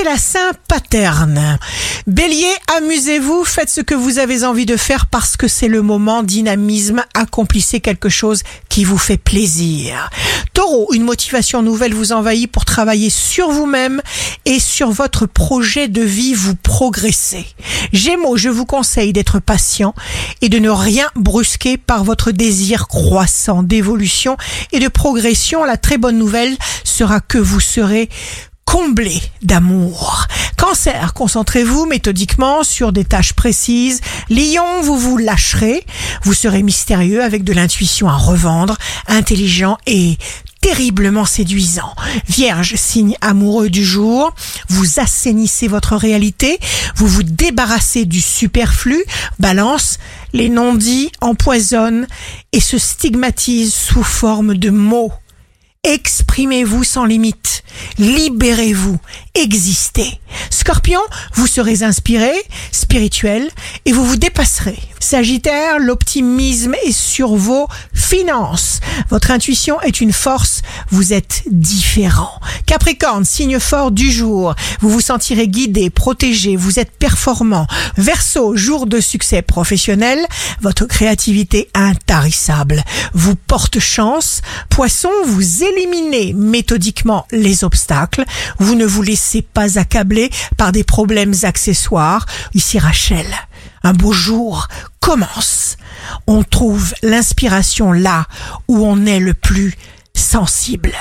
c'est la Saint-Paterne. Bélier, amusez-vous, faites ce que vous avez envie de faire parce que c'est le moment. Dynamisme, accomplissez quelque chose qui vous fait plaisir. Taureau, une motivation nouvelle vous envahit pour travailler sur vous-même et sur votre projet de vie, vous progressez. Gémeaux, je vous conseille d'être patient et de ne rien brusquer par votre désir croissant d'évolution et de progression. La très bonne nouvelle sera que vous serez comblé d'amour. Cancer, concentrez-vous méthodiquement sur des tâches précises. Lion, vous vous lâcherez. Vous serez mystérieux avec de l'intuition à revendre, intelligent et terriblement séduisant. Vierge, signe amoureux du jour, vous assainissez votre réalité, vous vous débarrassez du superflu. Balance, les non-dits empoisonnent et se stigmatisent sous forme de mots. Exprimez-vous sans limite. Libérez-vous. Existez. Scorpion, vous serez inspiré, spirituel, et vous vous dépasserez. Sagittaire, l'optimisme est sur vos finances. Votre intuition est une force, vous êtes différent. Capricorne, signe fort du jour, vous vous sentirez guidé, protégé, vous êtes performant. Verseau, jour de succès professionnel, votre créativité intarissable vous porte chance. Poisson, vous éliminez méthodiquement les obstacles, vous ne vous laissez pas accabler par des problèmes accessoires. Ici Rachel, un beau jour commence. On trouve l'inspiration là où on est le plus sensible.